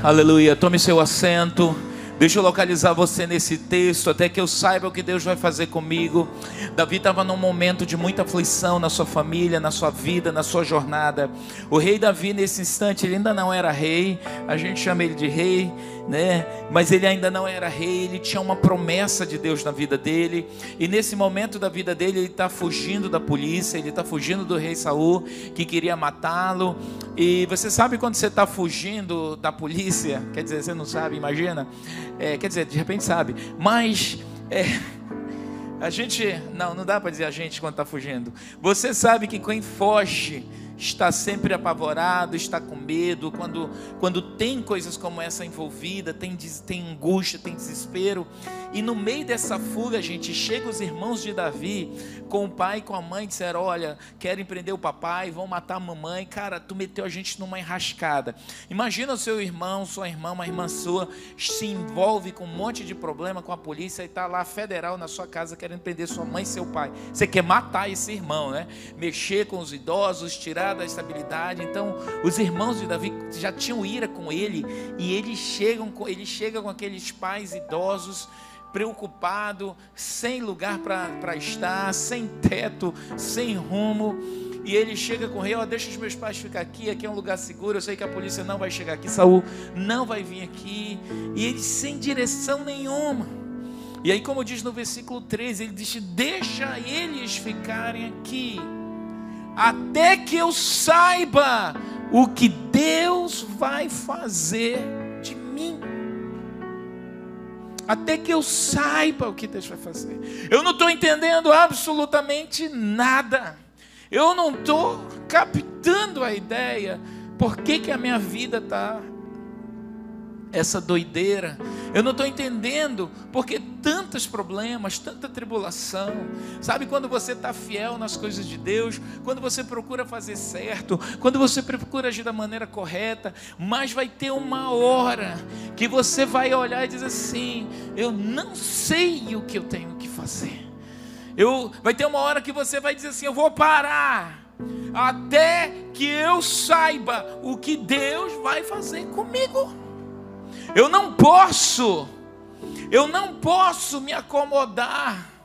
Aleluia. Tome seu assento. Deixa eu localizar você nesse texto, até que eu saiba o que Deus vai fazer comigo. Davi estava num momento de muita aflição na sua família, na sua vida, na sua jornada. O rei Davi, nesse instante, ele ainda não era rei, a gente chama ele de rei, né? Mas ele ainda não era rei, ele tinha uma promessa de Deus na vida dele. E nesse momento da vida dele, ele está fugindo da polícia, ele está fugindo do rei Saul, que queria matá-lo. E você sabe quando você está fugindo da polícia? Quer dizer, você não sabe, imagina. É, quer dizer, de repente sabe, mas é, a gente, não, não dá para dizer a gente quando está fugindo. Você sabe que quem foge está sempre apavorado, está com medo, quando, quando tem coisas como essa envolvida, tem, tem angústia, tem desespero. E no meio dessa fuga, gente, chega os irmãos de Davi com o pai e com a mãe, disseram: Olha, querem prender o papai, vão matar a mamãe. Cara, tu meteu a gente numa enrascada. Imagina o seu irmão, sua irmã, uma irmã sua, se envolve com um monte de problema com a polícia e está lá federal na sua casa querendo prender sua mãe e seu pai. Você quer matar esse irmão, né? Mexer com os idosos, tirar da estabilidade. Então, os irmãos de Davi já tinham ira com ele e eles chegam, ele chega com aqueles pais idosos preocupado, sem lugar para estar, sem teto, sem rumo. E ele chega com o rei, ó, deixa os meus pais ficar aqui, aqui é um lugar seguro, eu sei que a polícia não vai chegar aqui, Saul não vai vir aqui. E ele sem direção nenhuma. E aí, como diz no versículo 13, ele diz: Deixa eles ficarem aqui até que eu saiba o que Deus vai fazer de mim. Até que eu saiba o que Deus vai fazer. Eu não estou entendendo absolutamente nada. Eu não estou captando a ideia. Por que, que a minha vida está essa doideira. Eu não estou entendendo porque tantos problemas, tanta tribulação. Sabe quando você está fiel nas coisas de Deus, quando você procura fazer certo, quando você procura agir da maneira correta, mas vai ter uma hora que você vai olhar e dizer assim: eu não sei o que eu tenho que fazer. Eu, vai ter uma hora que você vai dizer assim: eu vou parar até que eu saiba o que Deus vai fazer comigo. Eu não posso, eu não posso me acomodar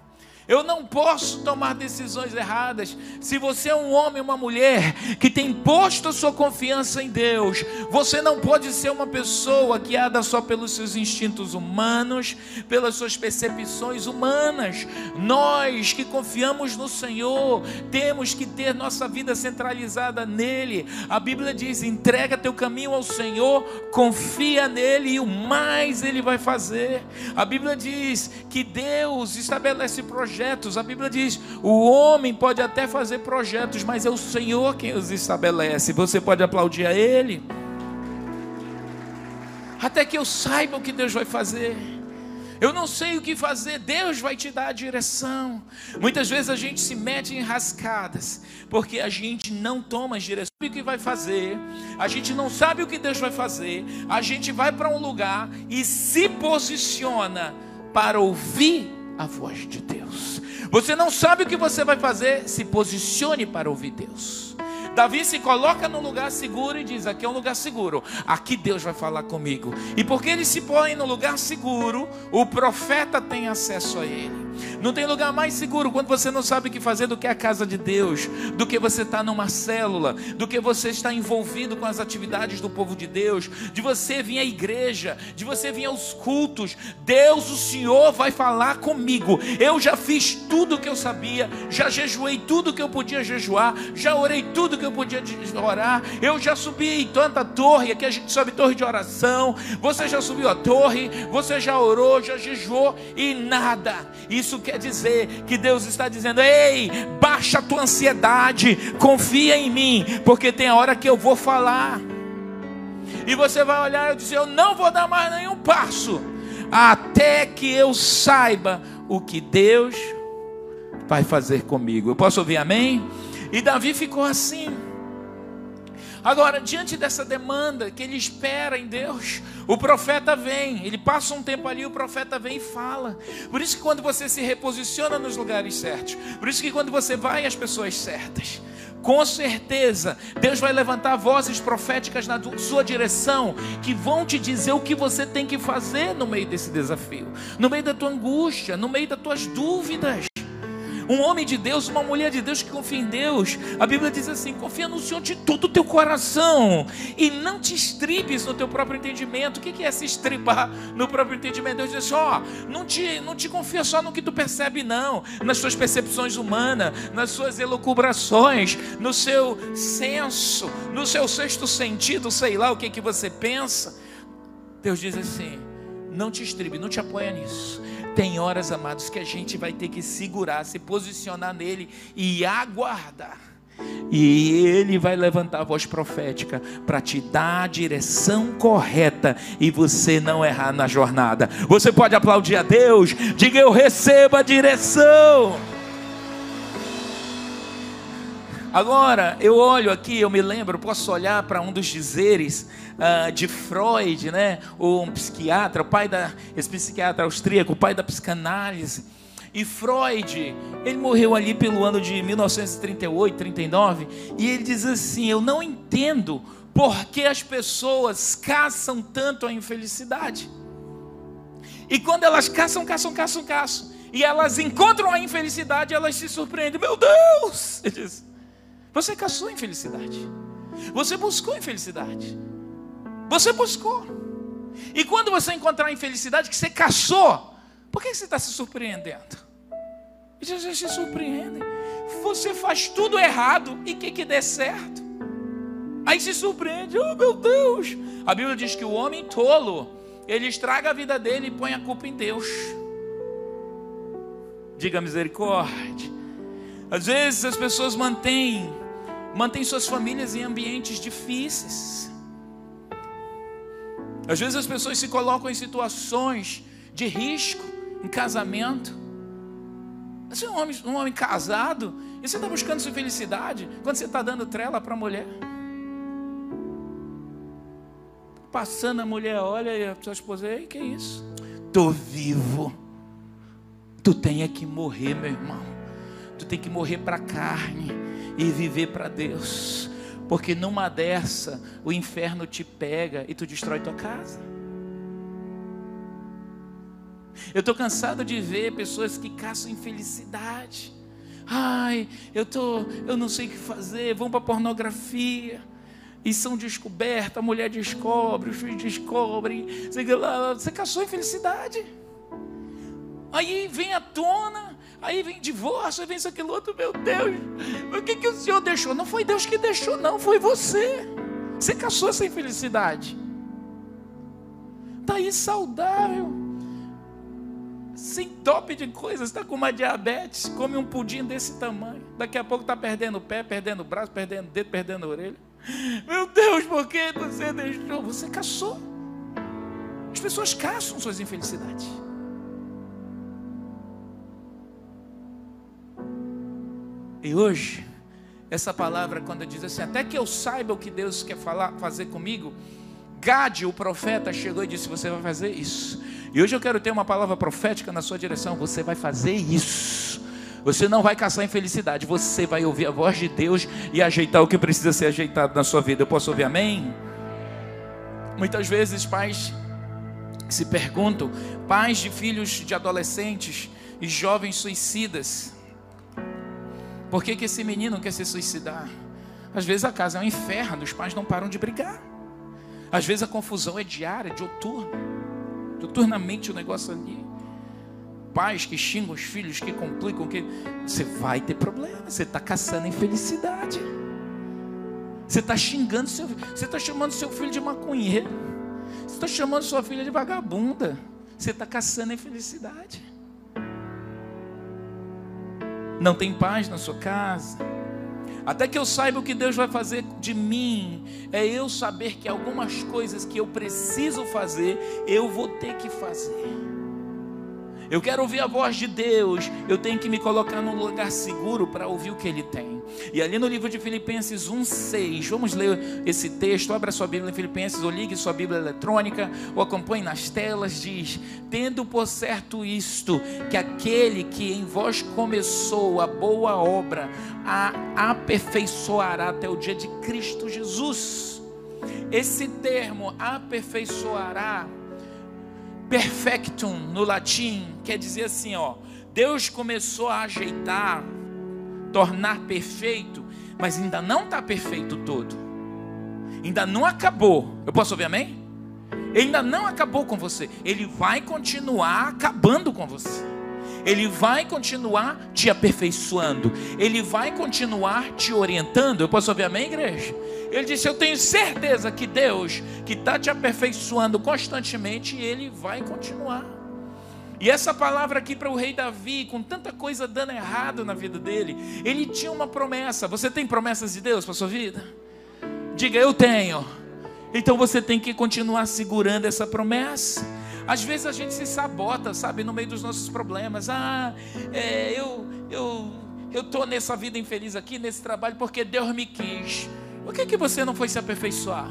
eu não posso tomar decisões erradas. Se você é um homem, uma mulher que tem posto a sua confiança em Deus, você não pode ser uma pessoa guiada só pelos seus instintos humanos, pelas suas percepções humanas. Nós que confiamos no Senhor, temos que ter nossa vida centralizada nele. A Bíblia diz: entrega teu caminho ao Senhor, confia nele e o mais ele vai fazer. A Bíblia diz que Deus estabelece projetos projetos. A Bíblia diz: o homem pode até fazer projetos, mas é o Senhor quem os estabelece. Você pode aplaudir a Ele. Até que eu saiba o que Deus vai fazer. Eu não sei o que fazer, Deus vai te dar a direção. Muitas vezes a gente se mete em rascadas, porque a gente não toma as direções o que vai fazer, a gente não sabe o que Deus vai fazer, a gente vai para um lugar e se posiciona para ouvir a voz de Deus. Você não sabe o que você vai fazer, se posicione para ouvir Deus. Davi se coloca no lugar seguro e diz: Aqui é um lugar seguro, aqui Deus vai falar comigo. E porque ele se põe no lugar seguro, o profeta tem acesso a ele. Não tem lugar mais seguro quando você não sabe o que fazer do que a casa de Deus, do que você está numa célula, do que você está envolvido com as atividades do povo de Deus, de você vir à igreja, de você vir aos cultos. Deus, o Senhor, vai falar comigo. Eu já fiz tudo o que eu sabia, já jejuei tudo o que eu podia jejuar, já orei tudo o que eu podia orar. Eu já subi em tanta torre, aqui a gente sobe torre de oração. Você já subiu a torre, você já orou, já jejuou e nada. Isso quer dizer que Deus está dizendo: ei, baixa a tua ansiedade, confia em mim, porque tem a hora que eu vou falar. E você vai olhar e dizer: eu não vou dar mais nenhum passo, até que eu saiba o que Deus vai fazer comigo. Eu posso ouvir amém? E Davi ficou assim. Agora, diante dessa demanda que ele espera em Deus, o profeta vem, ele passa um tempo ali, o profeta vem e fala. Por isso que quando você se reposiciona nos lugares certos, por isso que quando você vai às pessoas certas, Com certeza, Deus vai levantar vozes proféticas na sua direção que vão te dizer o que você tem que fazer no meio desse desafio, no meio da tua angústia, no meio das tuas dúvidas. Um homem de Deus, uma mulher de Deus que confia em Deus. A Bíblia diz assim: confia no Senhor de todo o teu coração e não te estribes no teu próprio entendimento. O que é se estribar no próprio entendimento? Deus diz assim: ó, não te, não te confia só no que tu percebe, não, nas suas percepções humanas, nas suas elucubrações, no seu senso, no seu sexto sentido, sei lá o que, que você pensa. Deus diz assim: não te estribe, não te apoia nisso. Tem horas, amados, que a gente vai ter que segurar, se posicionar nele e aguardar. E ele vai levantar a voz profética para te dar a direção correta e você não errar na jornada. Você pode aplaudir a Deus, diga eu recebo a direção. Agora, eu olho aqui, eu me lembro, posso olhar para um dos dizeres uh, de Freud, né? um psiquiatra, o pai da, esse psiquiatra austríaco, o pai da psicanálise. E Freud, ele morreu ali pelo ano de 1938, 39, e ele diz assim: Eu não entendo por que as pessoas caçam tanto a infelicidade. E quando elas caçam, caçam, caçam, caçam, e elas encontram a infelicidade, elas se surpreendem: Meu Deus! Ele diz, você caçou infelicidade. Você buscou infelicidade. Você buscou. E quando você encontrar a infelicidade que você caçou, por que você está se surpreendendo? Eles se surpreendem. Você faz tudo errado e que que dê certo. Aí se surpreende, oh meu Deus. A Bíblia diz que o homem tolo, ele estraga a vida dele e põe a culpa em Deus. Diga misericórdia. Às vezes as pessoas mantêm mantém suas famílias em ambientes difíceis. Às vezes as pessoas se colocam em situações de risco, em casamento. Você é um homem, um homem casado e você está buscando sua felicidade quando você está dando trela para a mulher. Passando a mulher, olha e a sua esposa, ei, que é isso? Estou vivo. Tu tem é que morrer, meu irmão. Tu tem que morrer para a carne e viver para Deus. Porque numa dessa, o inferno te pega e tu destrói tua casa. Eu estou cansado de ver pessoas que caçam infelicidade. Ai, eu tô, eu não sei o que fazer, vão para pornografia. E são descobertas, a mulher descobre, os filhos descobrem. Você caçou infelicidade. Aí vem à tona Aí vem divórcio, aí vem isso, aquilo outro, meu Deus. O que, que o Senhor deixou? Não foi Deus que deixou, não, foi você. Você caçou essa infelicidade. Está aí saudável. Sem top de coisas, está com uma diabetes, come um pudim desse tamanho. Daqui a pouco está perdendo o pé, perdendo o braço, perdendo o dedo, perdendo a orelha. Meu Deus, por que você deixou? Você caçou. As pessoas caçam suas infelicidades. E hoje, essa palavra, quando diz assim, até que eu saiba o que Deus quer falar, fazer comigo, Gade, o profeta, chegou e disse: Você vai fazer isso. E hoje eu quero ter uma palavra profética na sua direção: Você vai fazer isso. Você não vai caçar infelicidade, você vai ouvir a voz de Deus e ajeitar o que precisa ser ajeitado na sua vida. Eu posso ouvir amém? Muitas vezes, pais se perguntam, pais de filhos de adolescentes e jovens suicidas, por que, que esse menino quer se suicidar? Às vezes a casa é um inferno, os pais não param de brigar. Às vezes a confusão é diária, dioturna. Dioturnamente o negócio ali. Pais que xingam os filhos, que complicam, que. Você vai ter problema, você está caçando infelicidade. Você está xingando seu você está chamando seu filho de maconheiro. Você está chamando sua filha de vagabunda. Você está caçando infelicidade não tem paz na sua casa. Até que eu saiba o que Deus vai fazer de mim, é eu saber que algumas coisas que eu preciso fazer, eu vou ter que fazer. Eu quero ouvir a voz de Deus, eu tenho que me colocar num lugar seguro para ouvir o que Ele tem. E ali no livro de Filipenses 1,6, vamos ler esse texto, abra sua Bíblia em Filipenses, ou ligue sua Bíblia eletrônica, ou acompanhe nas telas, diz: Tendo por certo isto, que aquele que em vós começou a boa obra, a aperfeiçoará até o dia de Cristo Jesus. Esse termo, aperfeiçoará, perfectum no latim quer dizer assim, ó, Deus começou a ajeitar, tornar perfeito, mas ainda não está perfeito todo. Ainda não acabou. Eu posso ouvir amém? Ele ainda não acabou com você. Ele vai continuar acabando com você. Ele vai continuar te aperfeiçoando. Ele vai continuar te orientando. Eu posso ouvir amém, igreja? Ele disse: Eu tenho certeza que Deus, que está te aperfeiçoando constantemente, Ele vai continuar. E essa palavra aqui para o rei Davi, com tanta coisa dando errado na vida dele, ele tinha uma promessa. Você tem promessas de Deus para sua vida? Diga, eu tenho. Então você tem que continuar segurando essa promessa. Às vezes a gente se sabota, sabe, no meio dos nossos problemas. Ah, é, eu eu eu tô nessa vida infeliz aqui, nesse trabalho, porque Deus me quis. Por que, que você não foi se aperfeiçoar?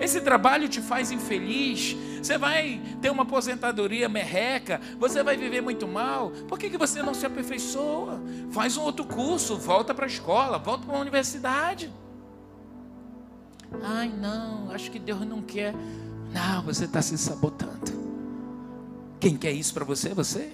Esse trabalho te faz infeliz. Você vai ter uma aposentadoria merreca. Você vai viver muito mal. Por que, que você não se aperfeiçoa? Faz um outro curso. Volta para a escola. Volta para a universidade. Ai, não. Acho que Deus não quer. Não, você está se sabotando. Quem quer isso para você? Você.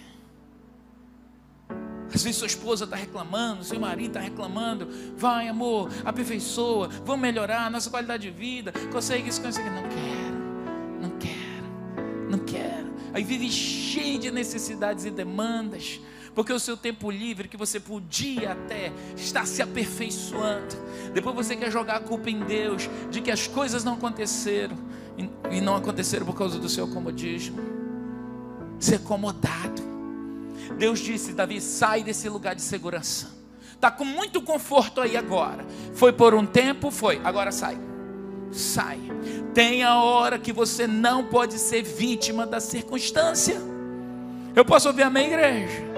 Às vezes sua esposa está reclamando, seu marido está reclamando. Vai, amor, aperfeiçoa, vamos melhorar nossa qualidade de vida. Consegue isso, consegue. Não quero, não quero, não quero. Aí vive cheio de necessidades e demandas. Porque o seu tempo livre, que você podia até estar se aperfeiçoando, depois você quer jogar a culpa em Deus de que as coisas não aconteceram e não aconteceram por causa do seu comodismo ser acomodado. Deus disse: Davi, sai desse lugar de segurança. Está com muito conforto aí agora. Foi por um tempo, foi. Agora sai. Sai. Tem a hora que você não pode ser vítima da circunstância. Eu posso ouvir amém, igreja?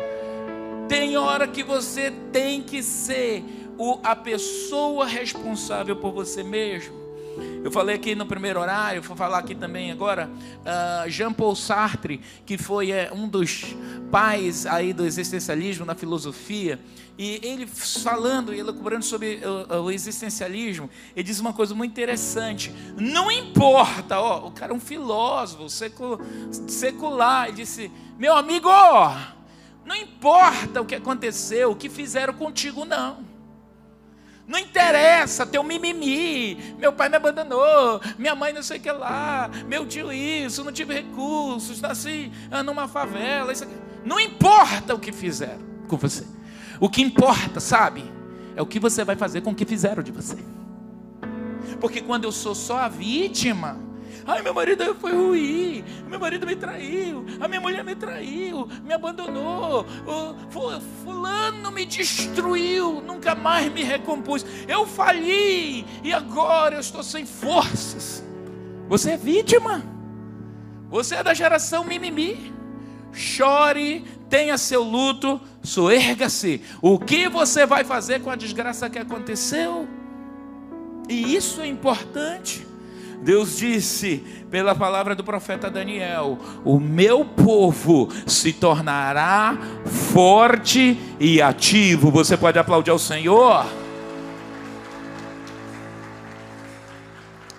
Tem hora que você tem que ser o, a pessoa responsável por você mesmo. Eu falei aqui no primeiro horário, vou falar aqui também agora, uh, Jean Paul Sartre, que foi é, um dos pais aí do existencialismo na filosofia, e ele falando e elaborando sobre o, o, existencialismo, ele diz uma coisa muito interessante. Não importa, ó, o cara é um filósofo secular, ele disse: meu amigo, não importa o que aconteceu, o que fizeram contigo, não. Não interessa teu mimimi. Meu pai me abandonou, minha mãe não sei o que lá, meu tio isso, não tive recursos, nasci ah, numa favela. Isso aqui. Não importa o que fizeram com você. O que importa, sabe, é o que você vai fazer com o que fizeram de você. Porque quando eu sou só a vítima, Ai, meu marido foi ruim. Meu marido me traiu. A minha mulher me traiu. Me abandonou. Fulano me destruiu. Nunca mais me recompus. Eu fali. E agora eu estou sem forças. Você é vítima. Você é da geração mimimi. Chore, tenha seu luto, soerga-se. O que você vai fazer com a desgraça que aconteceu? E isso é importante. Deus disse pela palavra do profeta Daniel: O meu povo se tornará forte e ativo. Você pode aplaudir ao Senhor?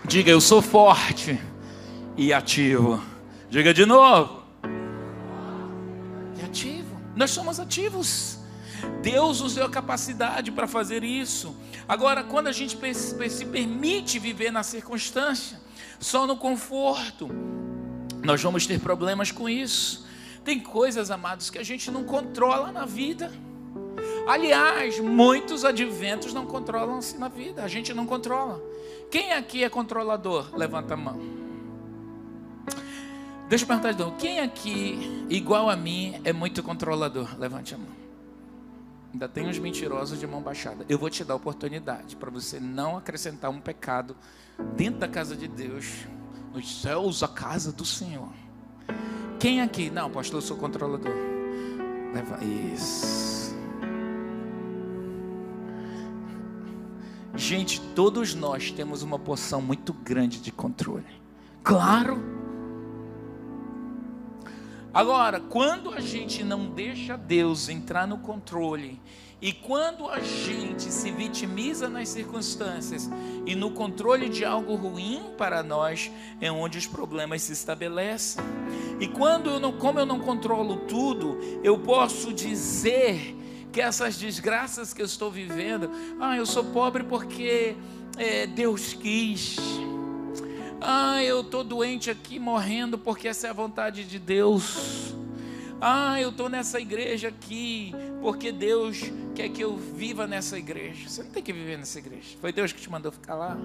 Diga, eu sou forte e ativo. Diga de novo. E ativo. Nós somos ativos. Deus nos deu a capacidade para fazer isso. Agora, quando a gente se permite viver na circunstância, só no conforto, nós vamos ter problemas com isso. Tem coisas, amados, que a gente não controla na vida. Aliás, muitos adventos não controlam assim na vida. A gente não controla. Quem aqui é controlador? Levanta a mão. Deixa eu perguntar de novo. Quem aqui, igual a mim, é muito controlador? Levante a mão. Ainda tem uns mentirosos de mão baixada. Eu vou te dar oportunidade para você não acrescentar um pecado dentro da casa de Deus, nos céus, a casa do Senhor. Quem aqui? Não, pastor, eu sou controlador. Leva isso. Gente, todos nós temos uma porção muito grande de controle. Claro. Agora, quando a gente não deixa Deus entrar no controle, e quando a gente se vitimiza nas circunstâncias e no controle de algo ruim para nós, é onde os problemas se estabelecem. E quando eu não, como eu não controlo tudo, eu posso dizer que essas desgraças que eu estou vivendo, ah, eu sou pobre porque é, Deus quis. Ah, eu estou doente aqui morrendo porque essa é a vontade de Deus. Ah, eu estou nessa igreja aqui porque Deus quer que eu viva nessa igreja. Você não tem que viver nessa igreja. Foi Deus que te mandou ficar lá.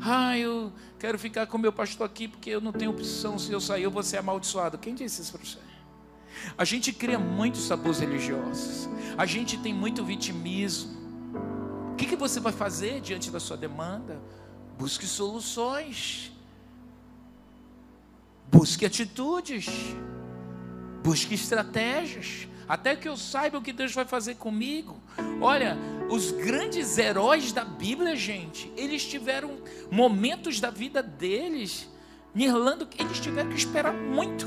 Ah, eu quero ficar com meu pastor aqui porque eu não tenho opção. Se eu sair, eu vou ser amaldiçoado. Quem disse isso para você? A gente cria muitos sabores religiosos. A gente tem muito vitimismo. O que, que você vai fazer diante da sua demanda? Busque soluções. Busque atitudes. Busque estratégias. Até que eu saiba o que Deus vai fazer comigo. Olha, os grandes heróis da Bíblia, gente, eles tiveram momentos da vida deles, Nirlando, eles tiveram que esperar muito.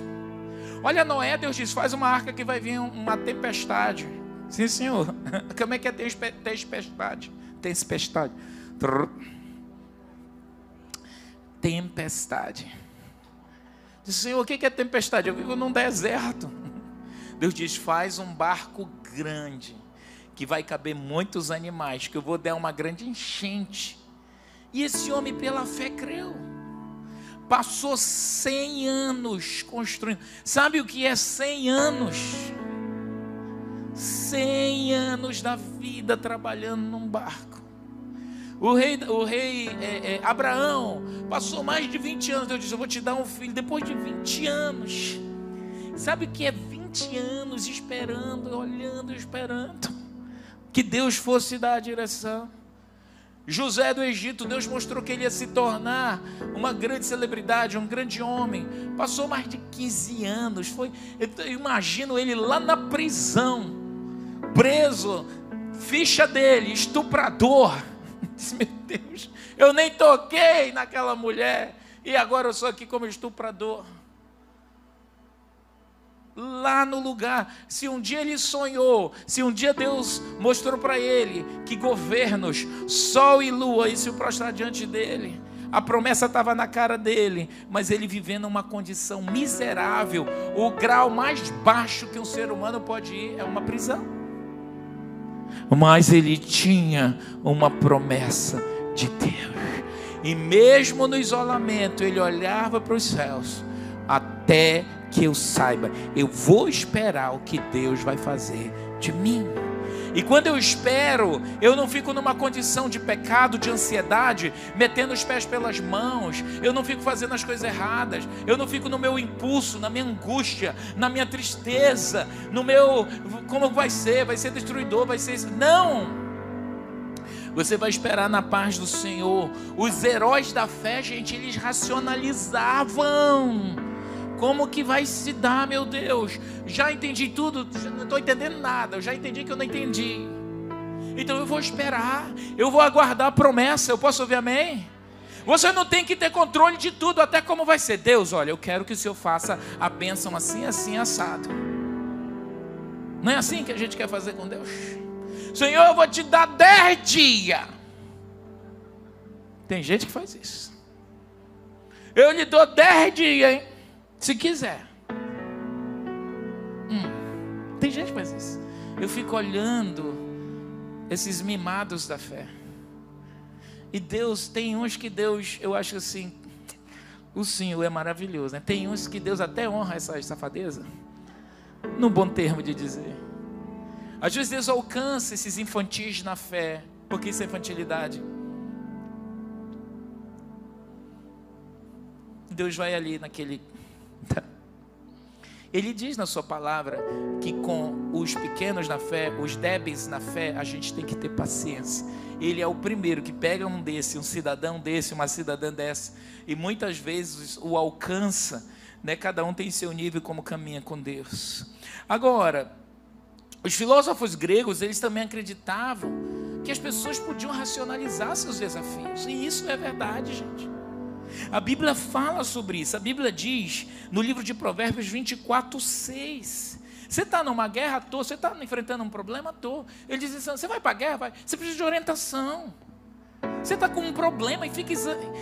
Olha, Noé, Deus diz: faz uma arca que vai vir uma tempestade. Sim, senhor. Como é que é tempestade? Tempestade tempestade. Diz, Senhor, o que é tempestade? Eu vivo num deserto. Deus diz: faz um barco grande, que vai caber muitos animais, que eu vou dar uma grande enchente. E esse homem, pela fé, creu. Passou 100 anos construindo. Sabe o que é 100 anos? 100 anos da vida trabalhando num barco. O rei, o rei é, é, Abraão passou mais de 20 anos. Deus disse: Eu vou te dar um filho. Depois de 20 anos. Sabe o que é 20 anos esperando, olhando, esperando que Deus fosse dar a direção? José do Egito, Deus mostrou que ele ia se tornar uma grande celebridade, um grande homem. Passou mais de 15 anos. Foi, eu imagino ele lá na prisão, preso, ficha dele, estuprador Disse, meu Deus, eu nem toquei naquela mulher e agora eu sou aqui como estuprador. Lá no lugar, se um dia ele sonhou, se um dia Deus mostrou para ele que governos, sol e lua, se prostrar diante dele, a promessa estava na cara dele, mas ele vivendo uma condição miserável, o grau mais baixo que um ser humano pode ir é uma prisão mas ele tinha uma promessa de Deus. E mesmo no isolamento, ele olhava para os céus, até que eu saiba, eu vou esperar o que Deus vai fazer de mim. E quando eu espero, eu não fico numa condição de pecado, de ansiedade, metendo os pés pelas mãos, eu não fico fazendo as coisas erradas, eu não fico no meu impulso, na minha angústia, na minha tristeza, no meu. Como vai ser? Vai ser destruidor, vai ser. Não! Você vai esperar na paz do Senhor. Os heróis da fé, gente, eles racionalizavam como que vai se dar, meu Deus? Já entendi tudo, não estou entendendo nada. Eu já entendi que eu não entendi. Então eu vou esperar, eu vou aguardar a promessa. Eu posso ouvir amém? Você não tem que ter controle de tudo, até como vai ser. Deus, olha, eu quero que o Senhor faça a bênção assim, assim, assado. Não é assim que a gente quer fazer com Deus? Senhor, eu vou te dar dez dias. Tem gente que faz isso. Eu lhe dou dez dias, hein? Se quiser. Hum, tem gente que faz isso. Eu fico olhando esses mimados da fé. E Deus, tem uns que Deus, eu acho assim, o Senhor é maravilhoso, né? Tem uns que Deus até honra essa safadeza. No bom termo de dizer. Às vezes Deus alcança esses infantis na fé. Porque isso é infantilidade. Deus vai ali naquele Ele diz na sua palavra que com os pequenos na fé, os débeis na fé, a gente tem que ter paciência. Ele é o primeiro que pega um desse, um cidadão desse, uma cidadã dessa, e muitas vezes o alcança Né? Cada um tem seu nível como caminha com Deus. Agora, os filósofos gregos, eles também acreditavam que as pessoas podiam racionalizar seus desafios. E isso é verdade, gente. A Bíblia fala sobre isso. A Bíblia diz no livro de Provérbios 24, 6. Você está numa guerra à toa, você está enfrentando um problema à toa. Ele diz assim: você vai para a guerra? Vai. Você precisa de orientação. Você está com um problema e fica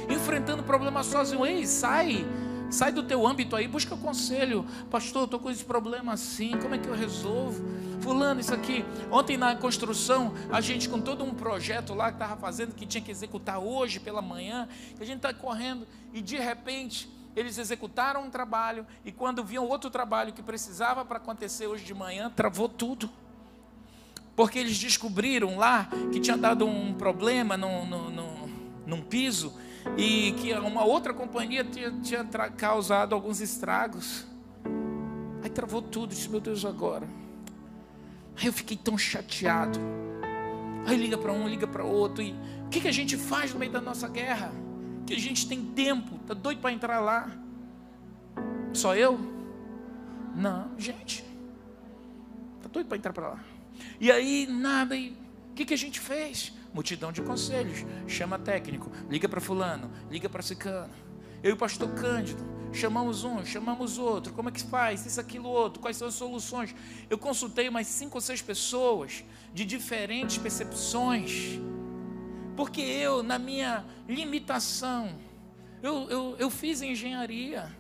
enfrentando o problema sozinho. Ei, sai. Sai do teu âmbito aí, busca conselho. Pastor, estou com esse problema assim, como é que eu resolvo? Fulano, isso aqui. Ontem na construção, a gente com todo um projeto lá que estava fazendo, que tinha que executar hoje pela manhã, que a gente está correndo, e de repente eles executaram um trabalho, e quando viam outro trabalho que precisava para acontecer hoje de manhã, travou tudo. Porque eles descobriram lá que tinha dado um problema no, no, no, num piso e que uma outra companhia tinha, tinha causado alguns estragos. Aí travou tudo, disse, meu Deus, agora. Aí eu fiquei tão chateado. Aí liga para um, liga para outro. E o que, que a gente faz no meio da nossa guerra? Que a gente tem tempo, tá doido para entrar lá? Só eu? Não, gente. Tá doido para entrar para lá. E aí, nada. E o que, que a gente fez? Multidão de conselhos. Chama técnico, liga para fulano, liga para cicano. Eu e o pastor Cândido, chamamos um, chamamos outro. Como é que faz? Isso, aquilo, outro. Quais são as soluções? Eu consultei mais cinco ou seis pessoas de diferentes percepções. Porque eu, na minha limitação, eu, eu, eu fiz engenharia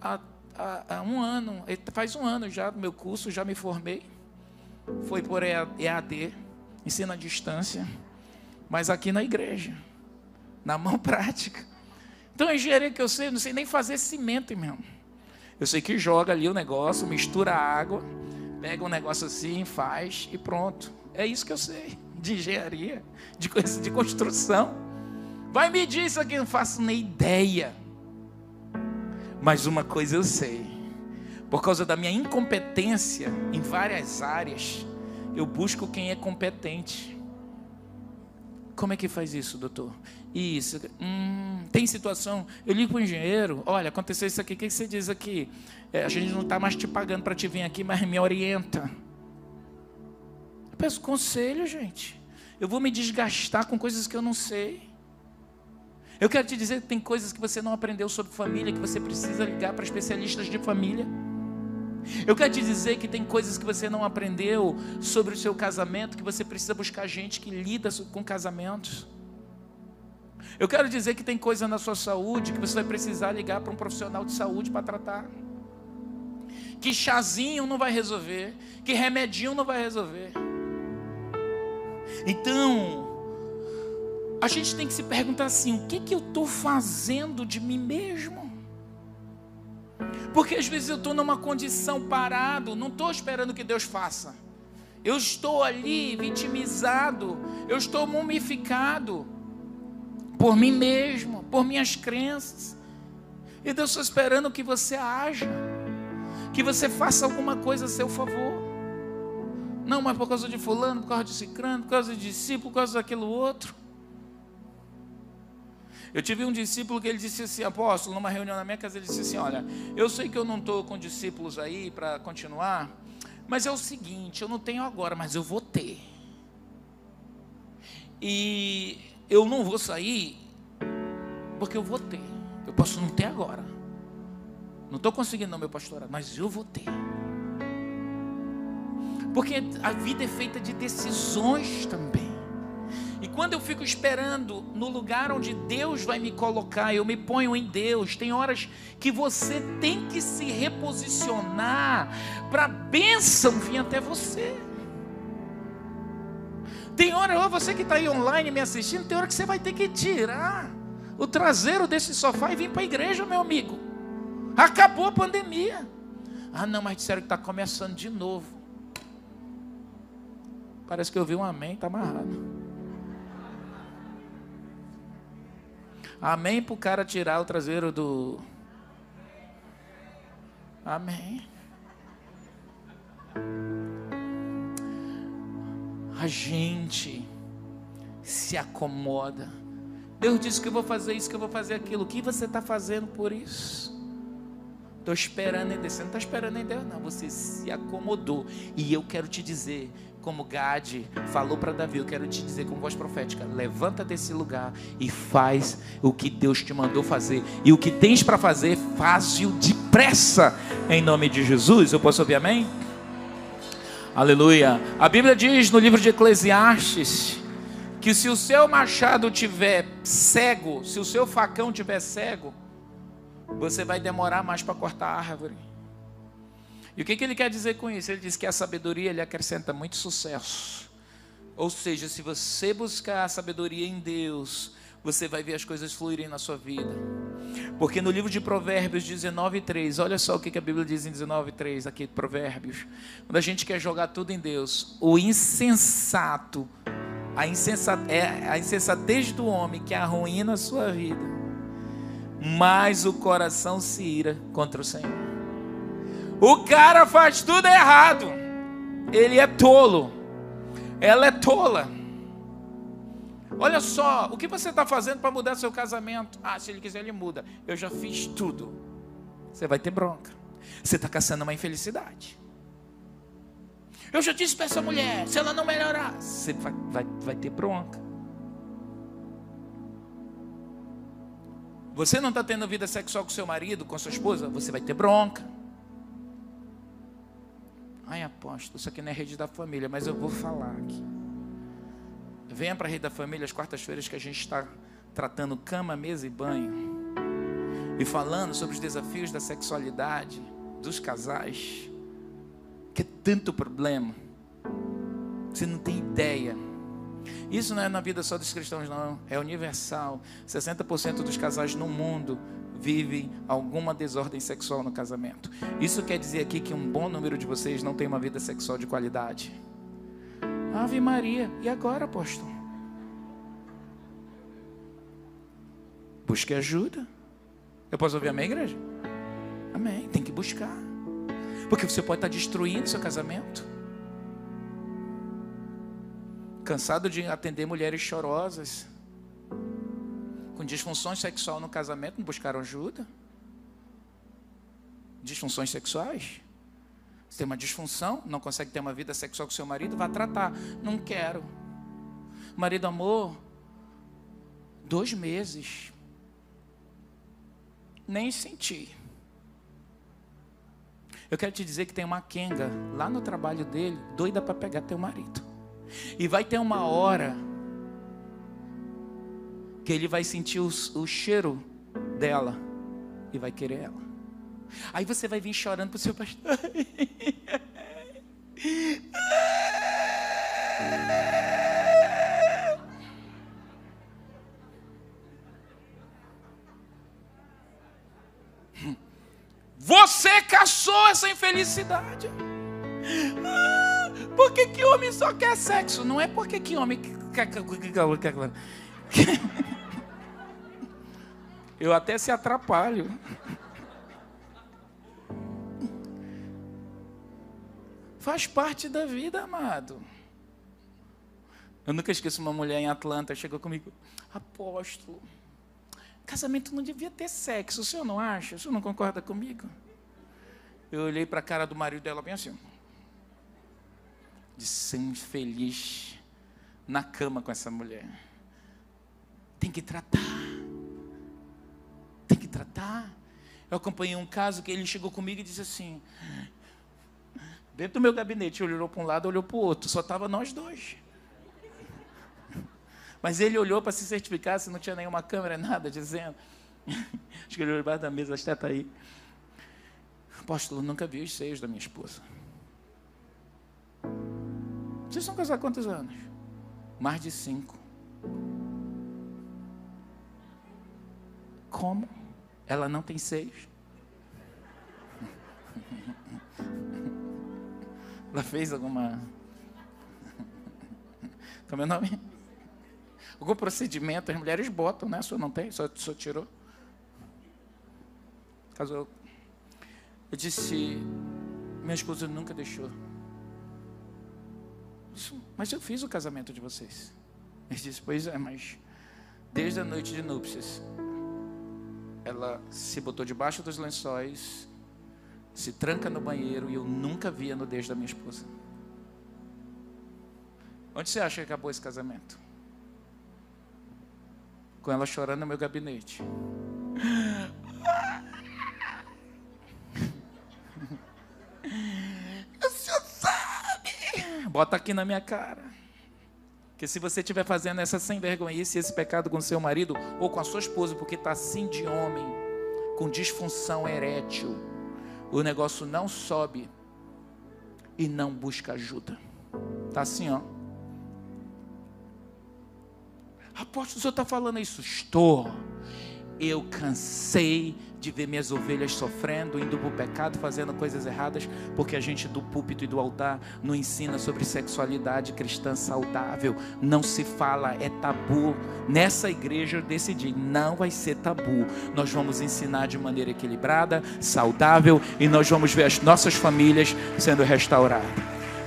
há, há, há um ano, faz um ano já do meu curso, já me formei. Foi por EAD ensino à distância, mas aqui na igreja, na mão prática. Então, a engenharia que eu sei, eu não sei nem fazer cimento, mesmo. Eu sei que joga ali o negócio, mistura a água, pega um negócio assim, faz e pronto. É isso que eu sei de engenharia, de de construção. Vai medir isso aqui, não faço nem ideia. Mas uma coisa eu sei. Por causa da minha incompetência em várias áreas, eu busco quem é competente. Como é que faz isso, doutor? Isso. Hum, tem situação. Eu ligo para o engenheiro: olha, aconteceu isso aqui, o que você diz aqui? É, a gente não está mais te pagando para te vir aqui, mas me orienta. Eu peço conselho, gente. Eu vou me desgastar com coisas que eu não sei. Eu quero te dizer que tem coisas que você não aprendeu sobre família, que você precisa ligar para especialistas de família. Eu quero te dizer que tem coisas que você não aprendeu sobre o seu casamento, que você precisa buscar gente que lida com casamentos. Eu quero dizer que tem coisa na sua saúde que você vai precisar ligar para um profissional de saúde para tratar. Que chazinho não vai resolver, que remedinho não vai resolver. Então, a gente tem que se perguntar assim: o que, que eu estou fazendo de mim mesmo? Porque às vezes eu estou numa condição parado, não estou esperando que Deus faça. Eu estou ali vitimizado, eu estou mumificado por mim mesmo, por minhas crenças. E Deus está esperando que você haja, que você faça alguma coisa a seu favor. Não, mas por causa de fulano, por causa de cicrano, por causa de discípulo, por causa daquilo outro. Eu tive um discípulo que ele disse assim, apóstolo, numa reunião na minha casa, ele disse assim: Olha, eu sei que eu não estou com discípulos aí para continuar, mas é o seguinte, eu não tenho agora, mas eu vou ter. E eu não vou sair porque eu vou ter. Eu posso não ter agora. Não estou conseguindo não, meu pastorado, mas eu vou ter. Porque a vida é feita de decisões também. E quando eu fico esperando no lugar onde Deus vai me colocar, eu me ponho em Deus. Tem horas que você tem que se reposicionar para a bênção vir até você. Tem hora, ó, você que está aí online me assistindo, tem hora que você vai ter que tirar o traseiro desse sofá e vir para a igreja, meu amigo. Acabou a pandemia. Ah, não, mas disseram que está começando de novo. Parece que eu vi um amém, está amarrado. Amém para o cara tirar o traseiro do. Amém. A gente se acomoda. Deus disse que eu vou fazer isso, que eu vou fazer aquilo. O que você está fazendo por isso? Estou esperando em Deus. Você não está esperando em Deus, não. Você se acomodou. E eu quero te dizer, como Gade falou para Davi, eu quero te dizer com voz profética: levanta desse lugar e faz o que Deus te mandou fazer. E o que tens para fazer, faz-o depressa, em nome de Jesus. Eu posso ouvir amém? Aleluia. A Bíblia diz no livro de Eclesiastes que se o seu machado tiver cego, se o seu facão tiver cego, você vai demorar mais para cortar a árvore. E o que, que ele quer dizer com isso? Ele diz que a sabedoria ele acrescenta muito sucesso. Ou seja, se você buscar a sabedoria em Deus, você vai ver as coisas fluírem na sua vida. Porque no livro de Provérbios 19, 3, olha só o que a Bíblia diz em 19, 3, aqui Provérbios. Quando a gente quer jogar tudo em Deus, o insensato, a, insensatez, é a insensatez do homem que arruína a sua vida mais o coração se ira contra o Senhor. O cara faz tudo errado. Ele é tolo. Ela é tola. Olha só, o que você está fazendo para mudar seu casamento? Ah, se ele quiser, ele muda. Eu já fiz tudo. Você vai ter bronca. Você está caçando uma infelicidade. Eu já disse para essa mulher: se ela não melhorar, você vai, vai, vai ter bronca. Você não está tendo vida sexual com seu marido, com sua esposa, você vai ter bronca. Ai, apóstolo, isso aqui não é rede da família, mas eu vou falar aqui. Venha para a rede da família às quartas-feiras que a gente está tratando cama, mesa e banho. E falando sobre os desafios da sexualidade dos casais. Que é tanto problema. Você não tem ideia. Isso não é na vida só dos cristãos, não. É universal. 60% dos casais no mundo vivem alguma desordem sexual no casamento. Isso quer dizer aqui que um bom número de vocês não tem uma vida sexual de qualidade. Ave Maria. E agora, apóstolo? Busque ajuda. Eu posso ouvir amém, igreja? Amém. Tem que buscar. Porque você pode estar destruindo seu casamento cansado de atender mulheres chorosas, disfunções sexuais no casamento, não buscaram ajuda? Disfunções sexuais? Você tem uma disfunção, não consegue ter uma vida sexual com seu marido, vá tratar. Não quero. Marido, amor, dois meses. Nem senti. Eu quero te dizer que tem uma Kenga lá no trabalho dele, doida para pegar teu marido. E vai ter uma hora que ele vai sentir o, o cheiro dela e vai querer ela. Aí você vai vir chorando para o seu pastor. Você caçou essa infelicidade. Por que, que homem só quer sexo? Não é porque que homem. Eu até se atrapalho. Faz parte da vida, amado. Eu nunca esqueço uma mulher em Atlanta, chegou comigo, apóstolo, casamento não devia ter sexo, o senhor não acha? O senhor não concorda comigo? Eu olhei para a cara do marido dela bem assim de ser infeliz na cama com essa mulher. Tem que tratar. Que tratar. Eu acompanhei um caso que ele chegou comigo e disse assim: dentro do meu gabinete, ele olhou para um lado, olhou para o outro, só estava nós dois. Mas ele olhou para se certificar se não tinha nenhuma câmera, nada, dizendo. Acho que ele olhou debaixo da mesa, está aí. Apóstolo, nunca vi os seios da minha esposa. Vocês são casados há quantos anos? Mais de cinco. Como? Ela não tem seios? Ela fez alguma. Como é o nome? Algum procedimento, as mulheres botam, né? Só não tem, só, só tirou. Caso eu, eu disse, minha esposa nunca deixou. Mas eu fiz o casamento de vocês. Ele disse: Pois é, mas desde a noite de núpcias, ela se botou debaixo dos lençóis se tranca no banheiro e eu nunca vi a nudez da minha esposa. Onde você acha que acabou esse casamento? Com ela chorando no meu gabinete. O senhor sabe. Bota aqui na minha cara. Que se você estiver fazendo essa sem vergonha, esse pecado com seu marido ou com a sua esposa, porque está assim de homem, com disfunção erétil, o negócio não sobe e não busca ajuda. Está assim, ó. Apóstolo, o senhor está falando isso? Estou. Eu cansei de ver minhas ovelhas sofrendo, indo para o pecado, fazendo coisas erradas, porque a gente do púlpito e do altar não ensina sobre sexualidade cristã saudável. Não se fala, é tabu. Nessa igreja eu decidi, não vai ser tabu. Nós vamos ensinar de maneira equilibrada, saudável, e nós vamos ver as nossas famílias sendo restauradas.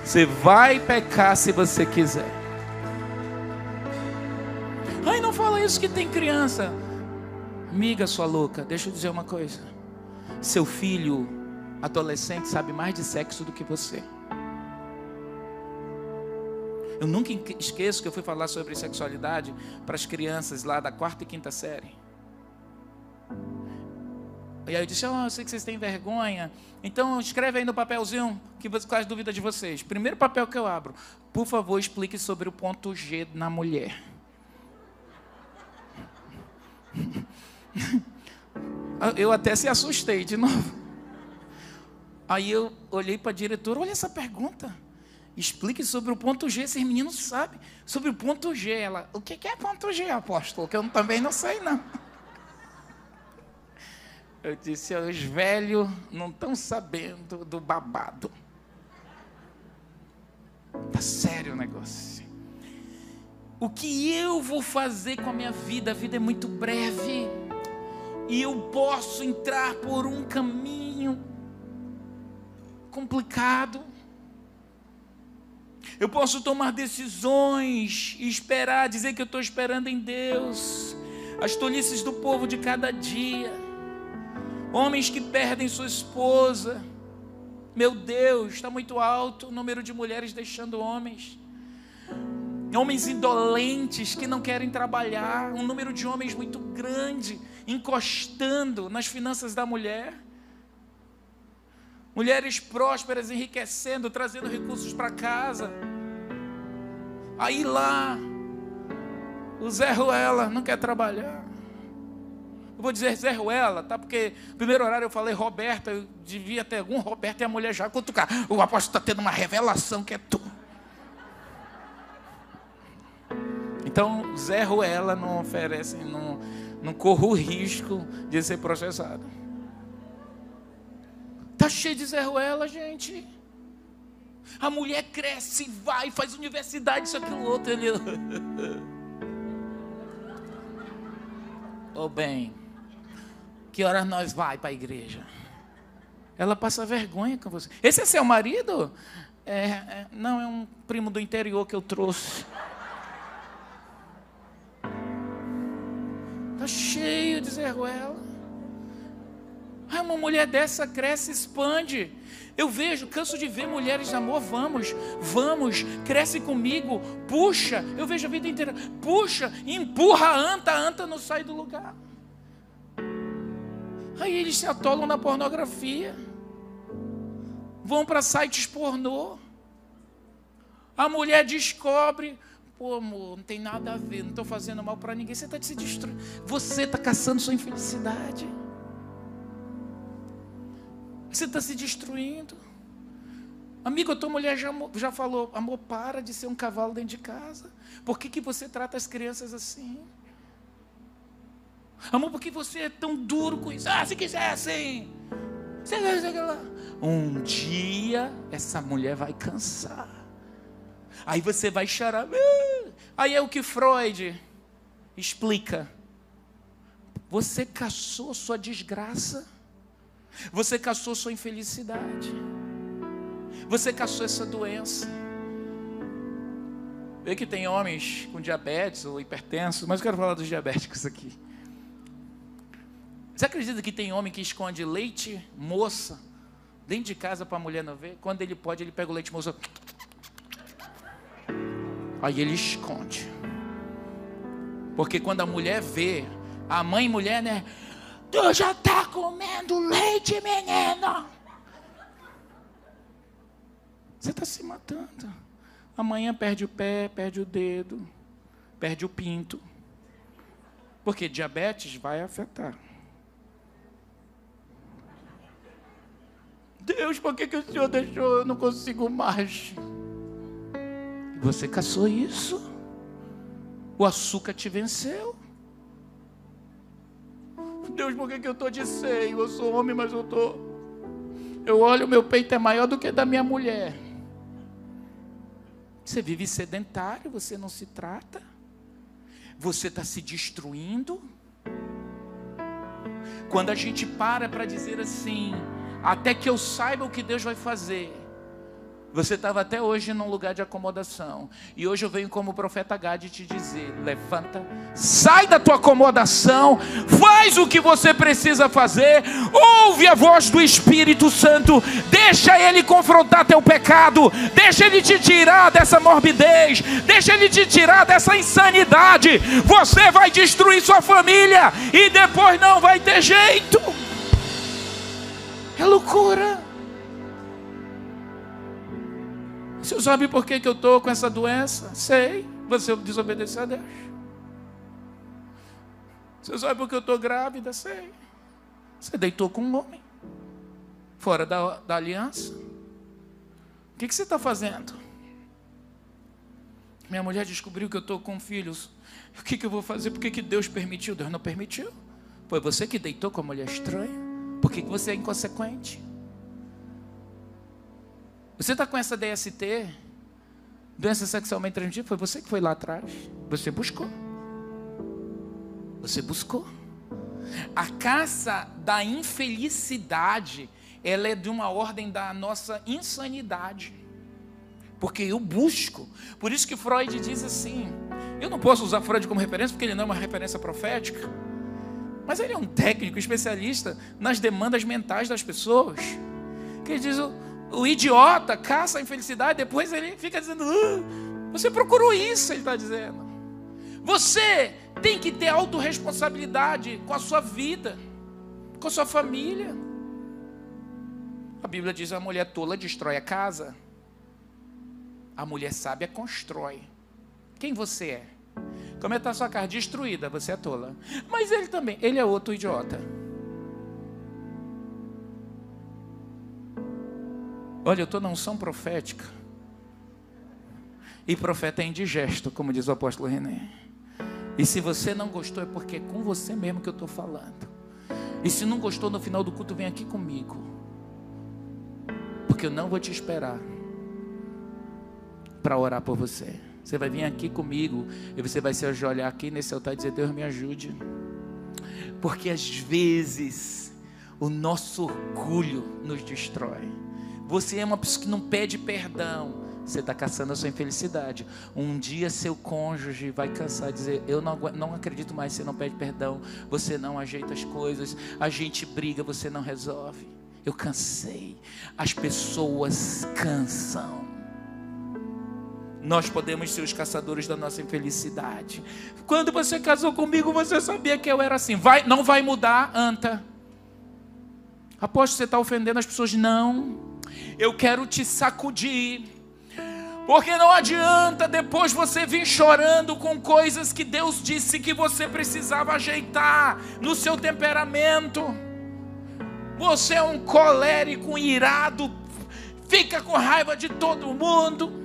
Você vai pecar se você quiser. Ai, não fala isso que tem criança. Amiga sua louca, deixa eu dizer uma coisa. Seu filho adolescente sabe mais de sexo do que você. Eu nunca esqueço que eu fui falar sobre sexualidade para as crianças lá da quarta e quinta série. E aí eu disse, oh, eu sei que vocês têm vergonha. Então escreve aí no papelzinho que quais dúvidas de vocês. Primeiro papel que eu abro. Por favor, explique sobre o ponto G na mulher. Eu até se assustei de novo. Aí eu olhei para a diretora, olha essa pergunta. Explique sobre o ponto G, esses meninos sabem. Sobre o ponto G. Ela, o que é ponto G, apóstolo? Que eu também não sei, não. Eu disse, os velhos não estão sabendo do babado. Tá sério o negócio. O que eu vou fazer com a minha vida? A vida é muito breve e eu posso entrar por um caminho complicado. Eu posso tomar decisões e esperar, dizer que eu estou esperando em Deus. As tolices do povo de cada dia. Homens que perdem sua esposa. Meu Deus, está muito alto o número de mulheres deixando homens homens indolentes que não querem trabalhar, um número de homens muito grande encostando nas finanças da mulher. Mulheres prósperas enriquecendo, trazendo recursos para casa. Aí lá, o Zé Ruela não quer trabalhar. Eu vou dizer Zé Ruela, tá? Porque no primeiro horário eu falei Roberta, eu devia ter algum Roberto e a mulher já cutucar. O apóstolo está tendo uma revelação que é tu. Então, Zé Ruela não oferece, não, não corre o risco de ser processado. Tá cheio de Zé Ruela, gente. A mulher cresce, vai, faz universidade, isso, aquilo, outro. Ele... Ô oh, bem, que horas nós vai para a igreja? Ela passa vergonha com você. Esse é seu marido? É, é, não, é um primo do interior que eu trouxe. Está cheio de Zé Ruela. Ah, uma mulher dessa cresce, expande. Eu vejo, canso de ver mulheres de amor, vamos, vamos, cresce comigo, puxa, eu vejo a vida inteira, puxa, empurra a anta, a anta não sai do lugar. Aí eles se atolam na pornografia, vão para sites pornô. A mulher descobre, Pô, amor, não tem nada a ver, não estou fazendo mal para ninguém. Você está se destruindo. Você está caçando sua infelicidade. Você está se destruindo. Amigo, a tua mulher já, já falou, amor, para de ser um cavalo dentro de casa. Por que, que você trata as crianças assim? Amor, por que você é tão duro com isso? Ah, se quiser assim. Um dia essa mulher vai cansar. Aí você vai chorar. Aí é o que Freud explica. Você caçou sua desgraça. Você caçou sua infelicidade. Você caçou essa doença. Vê que tem homens com diabetes ou hipertenso, mas eu quero falar dos diabéticos aqui. Você acredita que tem homem que esconde leite moça dentro de casa para a mulher não ver. Quando ele pode, ele pega o leite moço. Aí ele esconde. Porque quando a mulher vê, a mãe mulher, né? Tu já tá comendo leite, menino. Você está se matando. Amanhã perde o pé, perde o dedo, perde o pinto. Porque diabetes vai afetar. Deus, por que, que o Senhor deixou? Eu não consigo mais. Você caçou isso? O açúcar te venceu? Deus, por que, que eu estou de seio? Eu sou homem, mas eu estou. Eu olho, meu peito é maior do que da minha mulher. Você vive sedentário, você não se trata. Você está se destruindo. Quando a gente para para dizer assim, até que eu saiba o que Deus vai fazer. Você estava até hoje num lugar de acomodação. E hoje eu venho como profeta Gade te dizer: levanta, sai da tua acomodação, faz o que você precisa fazer, ouve a voz do Espírito Santo, deixa ele confrontar teu pecado, deixa ele te tirar dessa morbidez, deixa ele te tirar dessa insanidade. Você vai destruir sua família e depois não vai ter jeito. É loucura. Você sabe por que, que eu estou com essa doença? Sei. Você desobedeceu a Deus. Você sabe por que eu estou grávida? Sei. Você deitou com um homem. Fora da, da aliança. O que, que você está fazendo? Minha mulher descobriu que eu estou com filhos. O que, que eu vou fazer? Por que, que Deus permitiu? Deus não permitiu. Foi você que deitou com a mulher estranha. Por que, que você é inconsequente? Você está com essa DST, doença sexualmente transmissível, foi você que foi lá atrás. Você buscou. Você buscou. A caça da infelicidade, ela é de uma ordem da nossa insanidade. Porque eu busco. Por isso que Freud diz assim: eu não posso usar Freud como referência, porque ele não é uma referência profética. Mas ele é um técnico especialista nas demandas mentais das pessoas. Que ele diz: o, idiota caça a infelicidade, depois ele fica dizendo: ah, Você procurou isso, ele está dizendo. Você tem que ter autorresponsabilidade com a sua vida, com a sua família. A Bíblia diz: a mulher tola destrói a casa, a mulher sábia constrói. Quem você é? Como está a sua casa? Destruída, você é tola. Mas ele também, ele é outro idiota. Olha, eu estou na unção profética. E profeta é indigesto, como diz o apóstolo René. E se você não gostou, é porque é com você mesmo que eu estou falando. E se não gostou no final do culto, vem aqui comigo. Porque eu não vou te esperar para orar por você. Você vai vir aqui comigo e você vai se ajoelhar aqui nesse altar e dizer: Deus me ajude. Porque às vezes o nosso orgulho nos destrói. Você é uma pessoa que não pede perdão. Você está caçando a sua infelicidade. Um dia seu cônjuge vai cansar de dizer: Eu não, não acredito mais, você não pede perdão, você não ajeita as coisas, a gente briga, você não resolve. Eu cansei. As pessoas cansam. Nós podemos ser os caçadores da nossa infelicidade. Quando você casou comigo, você sabia que eu era assim. Vai, não vai mudar, anta. Aposto que você está ofendendo as pessoas. Não. Eu quero te sacudir. Porque não adianta depois você vir chorando com coisas que Deus disse que você precisava ajeitar no seu temperamento. Você é um colérico, um irado, fica com raiva de todo mundo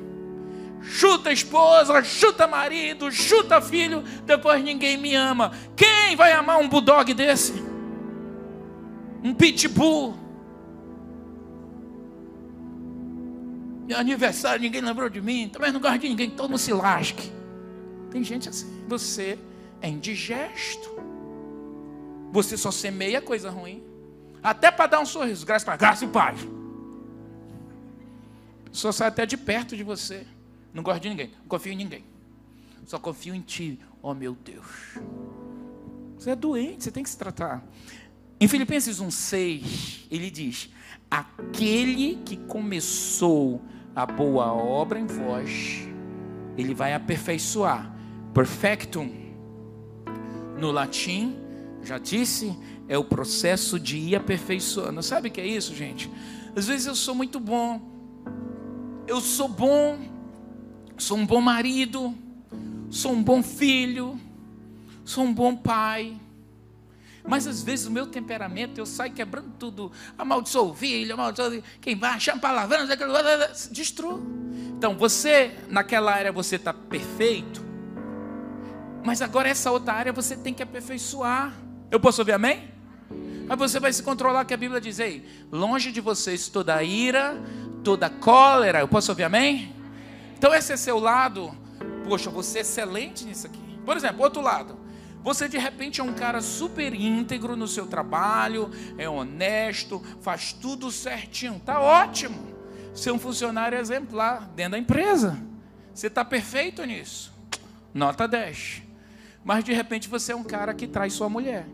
chuta esposa, chuta marido, chuta filho, depois ninguém me ama. Quem vai amar um bulldog desse? Um pitbull? Meu aniversário, ninguém lembrou de mim, também não gosto de ninguém, todo mundo se lasque. Tem gente assim, você é indigesto. Você só semeia coisa ruim. Até para dar um sorriso, graças a graça e paz. Pessoa sai até de perto de você. Não gosto de ninguém, não confio em ninguém. Só confio em ti, oh meu Deus. Você é doente, você tem que se tratar. Em Filipenses 1,6, ele diz: Aquele que começou a boa obra em vós, ele vai aperfeiçoar. Perfectum, no latim, já disse, é o processo de ir aperfeiçoando. Sabe o que é isso, gente? Às vezes eu sou muito bom, eu sou bom, sou um bom marido, sou um bom filho, sou um bom pai. Mas às vezes o meu temperamento, eu saio quebrando tudo. Amaldiçoo o filho, amaldiçoo quem vai, chama palavrão, destruo. Então você, naquela área você está perfeito. Mas agora essa outra área você tem que aperfeiçoar. Eu posso ouvir amém? Aí você vai se controlar, que a Bíblia diz, ei, longe de vocês toda ira, toda cólera. Eu posso ouvir amém? Então esse é seu lado. Poxa, você é excelente nisso aqui. Por exemplo, outro lado. Você de repente é um cara super íntegro no seu trabalho, é honesto, faz tudo certinho, tá ótimo. Ser um funcionário exemplar dentro da empresa. Você está perfeito nisso. Nota 10. Mas de repente você é um cara que traz sua mulher.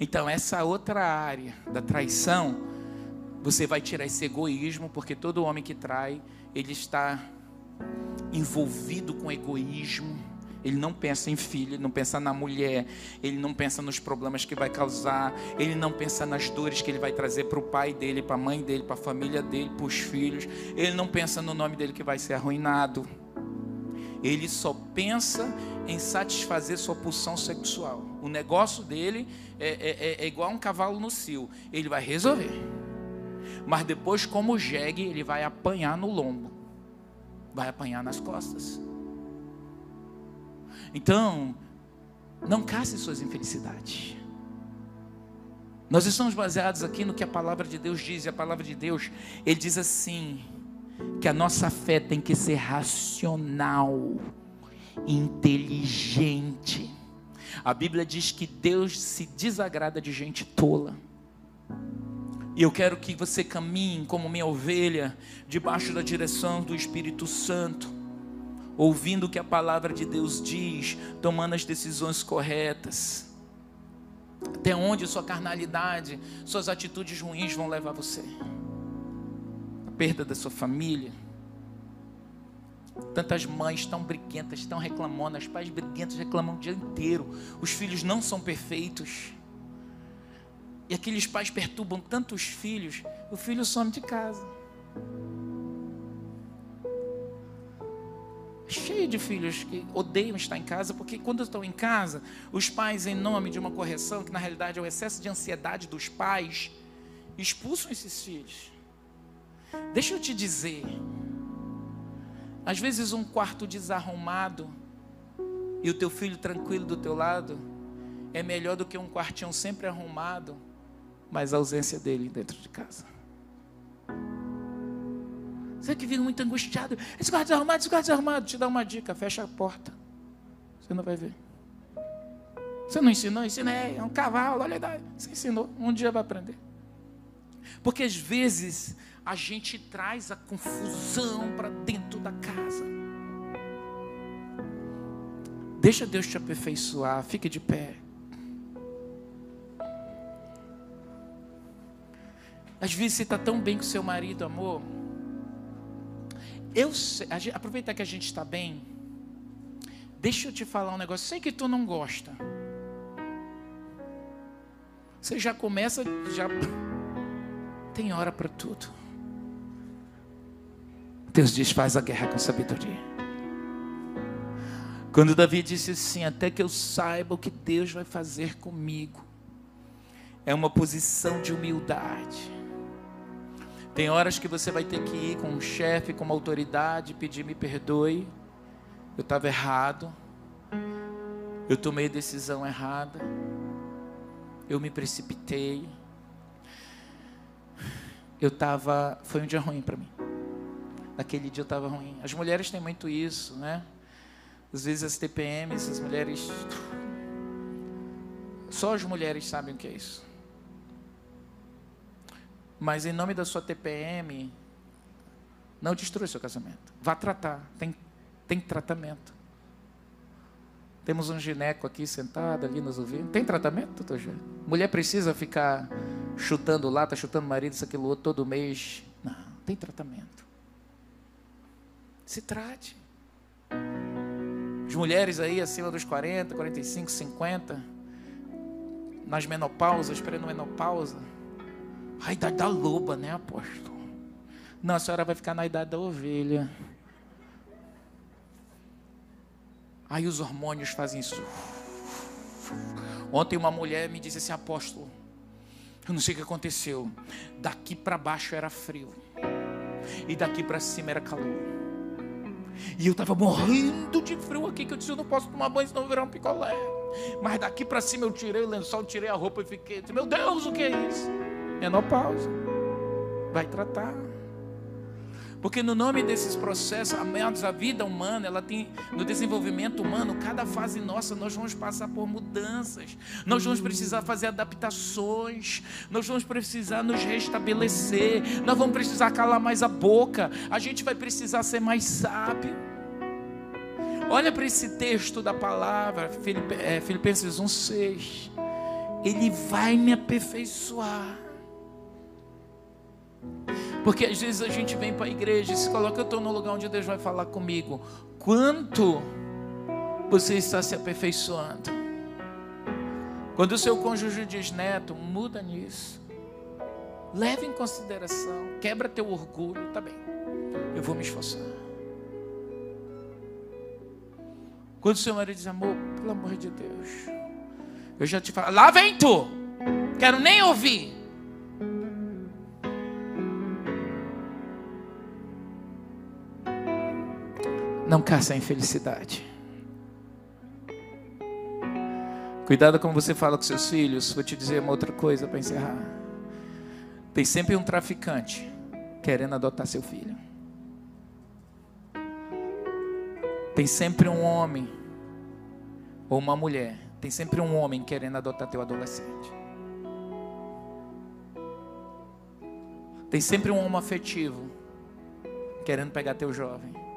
Então, essa outra área da traição, você vai tirar esse egoísmo, porque todo homem que trai, ele está envolvido com egoísmo. Ele não pensa em filho, ele não pensa na mulher, ele não pensa nos problemas que vai causar, ele não pensa nas dores que ele vai trazer para o pai dele, para a mãe dele, para a família dele, para os filhos. Ele não pensa no nome dele que vai ser arruinado. Ele só pensa em satisfazer sua pulsão sexual. O negócio dele é, é, é, é igual um cavalo no cio. Ele vai resolver. Mas depois, como jegue, ele vai apanhar no lombo. Vai apanhar nas costas. Então, não casse suas infelicidades. Nós estamos baseados aqui no que a palavra de Deus diz, e a palavra de Deus, ele diz assim: que a nossa fé tem que ser racional, inteligente. A Bíblia diz que Deus se desagrada de gente tola. E eu quero que você caminhe como minha ovelha, debaixo da direção do Espírito Santo, ouvindo o que a palavra de Deus diz, tomando as decisões corretas. Até onde sua carnalidade, suas atitudes ruins vão levar você perda da sua família. Tantas mães tão briguentas, tão reclamonas, pais briguentos reclamam o dia inteiro. Os filhos não são perfeitos. E aqueles pais perturbam tantos filhos, o filho some de casa. Cheio de filhos que odeiam estar em casa, porque quando estão em casa, os pais, em nome de uma correção, que na realidade é o excesso de ansiedade dos pais, expulsam esses filhos. Deixa eu te dizer, às vezes um quarto desarrumado e o teu filho tranquilo do teu lado é melhor do que um quartinho sempre arrumado, mas a ausência dele dentro de casa. Você que vive muito angustiado, esse quarto desarrumado, esse quarto desarrumado, te dá uma dica, fecha a porta. Você não vai ver. Você não ensinou? Ensinei, é um cavalo, olha, você ensinou, um dia vai aprender. Porque às vezes a gente traz a confusão para dentro da casa. Deixa Deus te aperfeiçoar, fique de pé. Às vezes você está tão bem com seu marido, amor. Eu sei, aproveitar que a gente está bem. Deixa eu te falar um negócio. Sei que tu não gosta. Você já começa, já tem hora para tudo. Deus diz: faz a guerra com sabedoria. Quando Davi disse assim: Até que eu saiba o que Deus vai fazer comigo, é uma posição de humildade. Tem horas que você vai ter que ir com um chefe, com uma autoridade, pedir me perdoe, eu estava errado, eu tomei decisão errada, eu me precipitei, eu estava, foi um dia ruim para mim naquele dia eu estava ruim. As mulheres têm muito isso, né? Às vezes as TPMs, as mulheres. Só as mulheres sabem o que é isso. Mas em nome da sua TPM, não destrua seu casamento. Vá tratar. Tem, tem tratamento. Temos um gineco aqui sentado ali nos ouvindo. Tem tratamento, doutor Júlio? Mulher precisa ficar chutando lata, chutando marido, isso, aquilo outro, todo mês. Não, tem tratamento. Se trate. As mulheres aí acima dos 40, 45, 50, nas menopausas, pré-menopausa. A idade da loba, né, apóstolo? Não, a senhora vai ficar na idade da ovelha. Aí os hormônios fazem isso. Ontem uma mulher me disse assim, apóstolo, eu não sei o que aconteceu. Daqui para baixo era frio. E daqui para cima era calor. E eu estava morrendo de frio aqui, que eu disse, eu não posso tomar banho, senão virar um picolé. Mas daqui para cima eu tirei o lençol, tirei a roupa e fiquei, meu Deus, o que é isso? Menopausa. Vai tratar. Porque no nome desses processos, amados, a vida humana, ela tem, no desenvolvimento humano, cada fase nossa, nós vamos passar por mudanças, nós vamos precisar fazer adaptações, nós vamos precisar nos restabelecer, nós vamos precisar calar mais a boca, a gente vai precisar ser mais sábio. Olha para esse texto da palavra, é, Filipenses 1,6. Ele vai me aperfeiçoar. Porque às vezes a gente vem para a igreja e se coloca, eu estou no lugar onde Deus vai falar comigo. Quanto você está se aperfeiçoando? Quando o seu cônjuge diz, neto, muda nisso. Leve em consideração, quebra teu orgulho, tá bem. Eu vou me esforçar. Quando o seu marido diz, amor, pelo amor de Deus, eu já te falo, lá vem tu, quero nem ouvir. Não caça a infelicidade. Cuidado como você fala com seus filhos. Vou te dizer uma outra coisa para encerrar. Tem sempre um traficante querendo adotar seu filho. Tem sempre um homem ou uma mulher. Tem sempre um homem querendo adotar teu adolescente. Tem sempre um homem afetivo querendo pegar teu jovem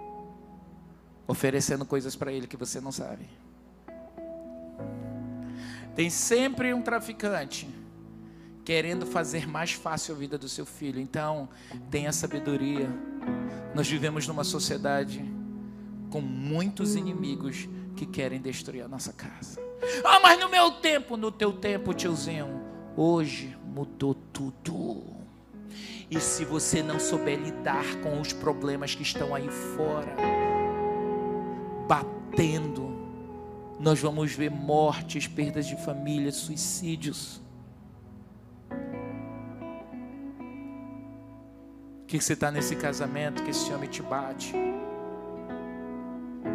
oferecendo coisas para ele que você não sabe. Tem sempre um traficante querendo fazer mais fácil a vida do seu filho. Então, tenha sabedoria. Nós vivemos numa sociedade com muitos inimigos que querem destruir a nossa casa. Ah, mas no meu tempo, no teu tempo, tiozinho, hoje mudou tudo. E se você não souber lidar com os problemas que estão aí fora, batendo, nós vamos ver mortes, perdas de família, suicídios. que você está nesse casamento que esse homem te bate?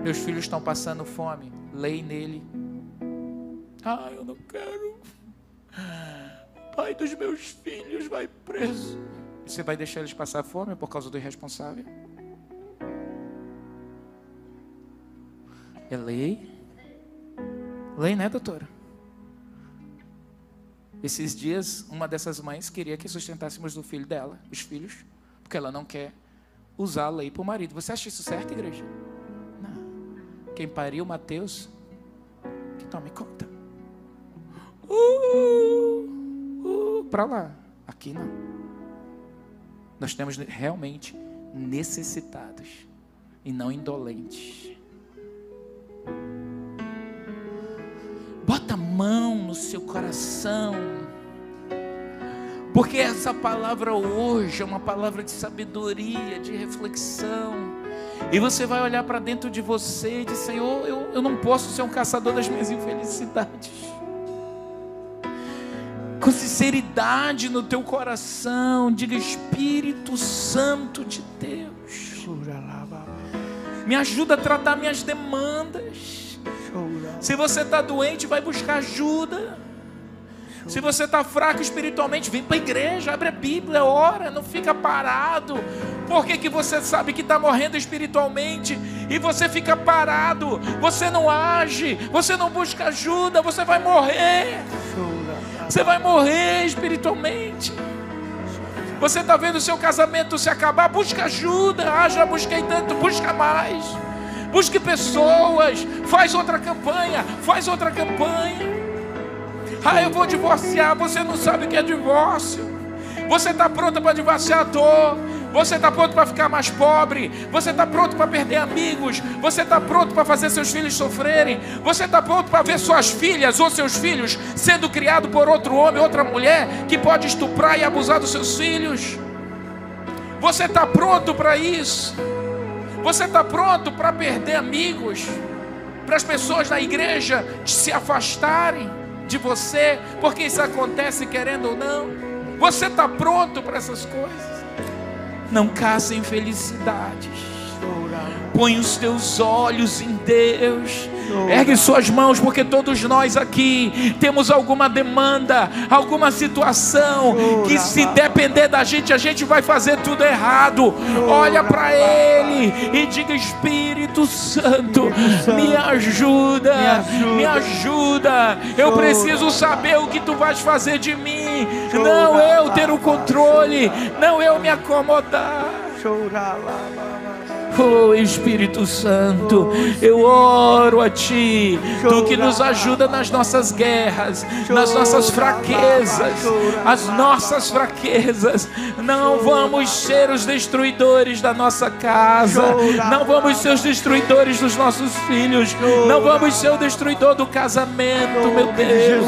Meus filhos estão passando fome. Lei nele. Ah, eu não quero. pai dos meus filhos vai preso. Você vai deixar eles passar fome por causa do irresponsável? É lei. Lei, né, doutora? Esses dias, uma dessas mães queria que sustentássemos o filho dela, os filhos, porque ela não quer usar a lei para o marido. Você acha isso certo, igreja? Não. Quem pariu, Mateus, que tome conta. Uh, uh, para lá. Aqui não. Nós temos realmente necessitados e não indolentes. Seu coração. Porque essa palavra hoje é uma palavra de sabedoria, de reflexão. E você vai olhar para dentro de você e dizer: Senhor, eu, eu não posso ser um caçador das minhas infelicidades. Com sinceridade no teu coração, diga: Espírito Santo de Deus, me ajuda a tratar minhas demandas. Se você está doente, vai buscar ajuda. Se você está fraco espiritualmente, vem para a igreja, abre a Bíblia, ora, não fica parado. Por que, que você sabe que está morrendo espiritualmente e você fica parado? Você não age, você não busca ajuda, você vai morrer. Você vai morrer espiritualmente. Você está vendo o seu casamento se acabar, busca ajuda. Ah, já busquei tanto, busca mais. Busque pessoas. Faz outra campanha. Faz outra campanha. Ah, eu vou divorciar. Você não sabe o que é divórcio. Você está pronta para divorciar? Tô. Você está pronto para ficar mais pobre? Você está pronto para perder amigos? Você está pronto para fazer seus filhos sofrerem? Você está pronto para ver suas filhas ou seus filhos sendo criados por outro homem, outra mulher que pode estuprar e abusar dos seus filhos? Você está pronto para isso? Você está pronto para perder amigos? Para as pessoas da igreja se afastarem de você? Porque isso acontece querendo ou não? Você está pronto para essas coisas? Não caça felicidades. Põe os teus olhos em Deus. Ergue suas mãos, porque todos nós aqui temos alguma demanda, alguma situação que, se depender da gente, a gente vai fazer tudo errado. Olha para Ele e diga: Espírito Santo, me ajuda, me ajuda. Eu preciso saber o que tu vais fazer de mim. Não eu ter o controle, não eu me acomodar. Chorar lá. Oh Espírito Santo, eu oro a Ti, Tu que nos ajuda nas nossas guerras, nas nossas fraquezas, as nossas fraquezas. Não vamos ser os destruidores da nossa casa, não vamos ser os destruidores dos nossos filhos, não vamos ser o destruidor do casamento, meu Deus.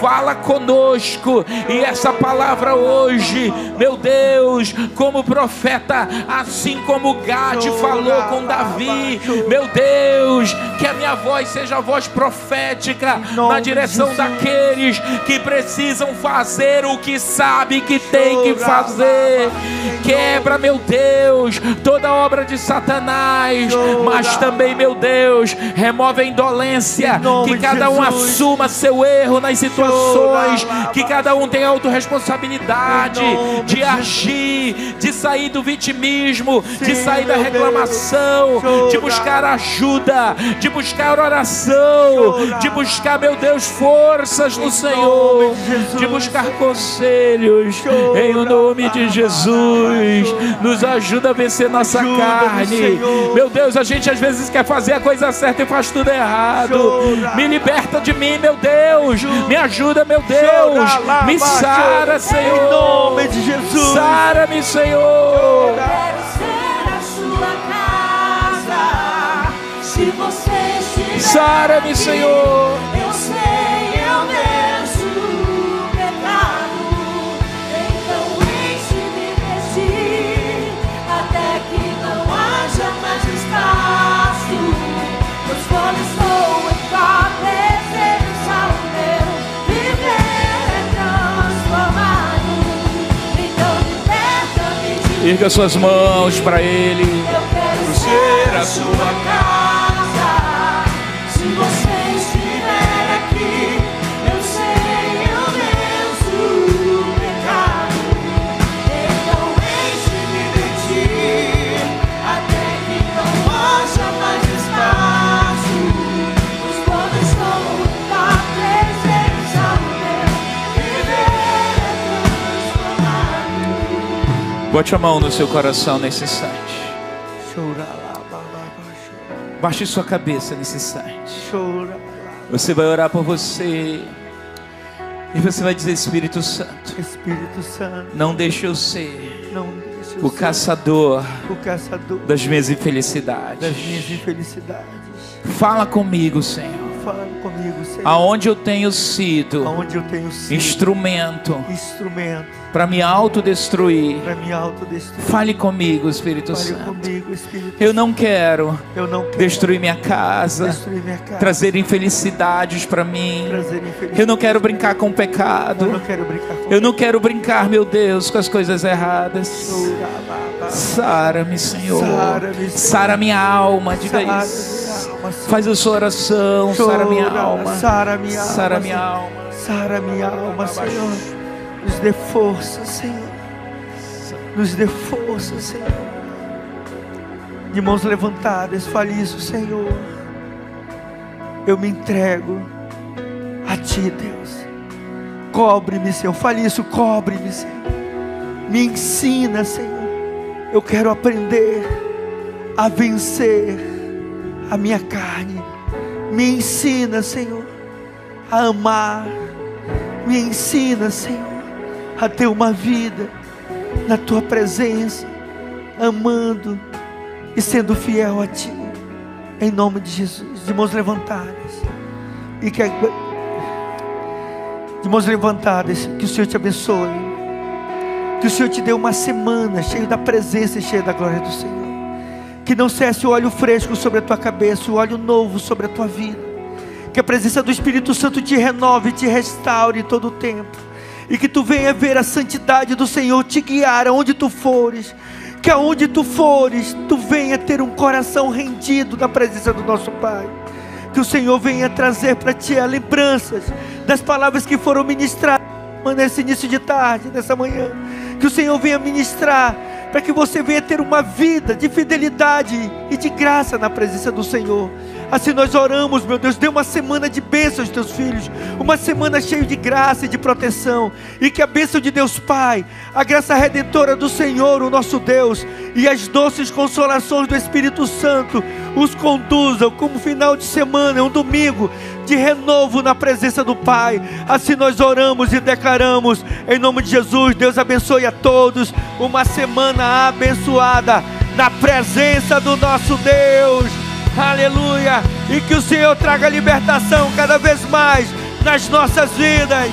Fala conosco e essa palavra hoje, meu Deus, como profeta, assim como Gá te falou com Davi. Meu Deus, que a minha voz seja a voz profética na direção daqueles que precisam fazer o que sabe que tem que fazer. Quebra, meu Deus, toda obra de Satanás, mas também, meu Deus, remove a indolência, que cada um assuma seu erro nas situações, que cada um tenha autorresponsabilidade de agir, de sair do vitimismo, de sair da reclamação, de buscar ajuda, de buscar oração, de buscar, meu Deus, forças no Senhor, de buscar conselhos em o nome de Jesus. Nos ajuda a vencer nossa carne. Meu Deus, a gente às vezes quer fazer a coisa certa e faz tudo errado. Me liberta de mim, meu Deus. Me ajuda, meu Deus. Me sara, Senhor. Em nome de Jesus. Sara-me, Senhor. Sara-me, Senhor. Eu sei, eu mereço o pecado. Então enche-me de até que não haja mais espaço. Pois quando estou em tua presença, o meu viver é transformado. Então liberta-me de Erga suas mãos para Ele. Eu quero ser a sua casa. Bote a mão no seu coração nesse instante. Baixe sua cabeça nesse instante. Você vai orar por você. E você vai dizer, Espírito Santo, Espírito Santo, não deixe eu ser não deixe eu o ser caçador o caçador das minhas infelicidades. das minhas infelicidades. Fala comigo, Senhor. Fala comigo, Senhor. Aonde eu tenho sido Aonde eu tenho sido instrumento instrumento para me autodestruir. para me autodestruir. Fale comigo, Espírito Fale Santo. comigo, Espírito Eu não quero Eu não quero destruir minha casa, destruir minha casa, trazer infelicidades para mim. trazer infelicidade. Eu não quero brincar com o Eu pecado. não quero brincar com Eu não quero brincar, meu Deus, com as coisas erradas. Sara, Sara-me, Senhor. Sara-me. Sara minha alma, diga Sara isso. Faz a sua oração, Sara minha alma. Sara minha alma, Sara minha alma. Sara minha alma, Senhor. Nos dê força, Senhor. Nos dê força, Senhor. De mãos levantadas, fale isso, Senhor. Eu me entrego a Ti, Deus. Cobre-me, Senhor. Fale isso, cobre-me, Senhor. Me ensina, Senhor. Eu quero aprender a vencer a minha carne. Me ensina, Senhor, a amar. Me ensina, Senhor, a ter uma vida na tua presença, amando e sendo fiel a ti. Em nome de Jesus, de mãos levantadas. E que de mãos levantadas, que o Senhor te abençoe. Que o Senhor te dê uma semana cheia da presença e cheia da glória do Senhor. Que não cesse o óleo fresco sobre a tua cabeça, o óleo novo sobre a tua vida. Que a presença do Espírito Santo te renove, te restaure todo o tempo. E que tu venha ver a santidade do Senhor te guiar aonde tu fores. Que aonde tu fores, tu venha ter um coração rendido na presença do nosso Pai. Que o Senhor venha trazer para ti lembranças das palavras que foram ministradas nesse início de tarde, nessa manhã que o Senhor venha ministrar, para que você venha ter uma vida de fidelidade e de graça na presença do Senhor. Assim nós oramos, meu Deus, dê uma semana de bênção aos teus filhos, uma semana cheia de graça e de proteção, e que a bênção de Deus Pai, a graça redentora do Senhor, o nosso Deus, e as doces consolações do Espírito Santo os conduzam como final de semana, um domingo, de renovo na presença do Pai. Assim nós oramos e declaramos, em nome de Jesus, Deus abençoe a todos, uma semana abençoada na presença do nosso Deus. Aleluia! E que o Senhor traga libertação cada vez mais nas nossas vidas.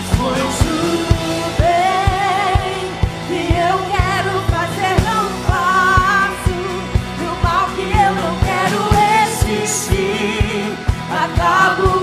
diabo.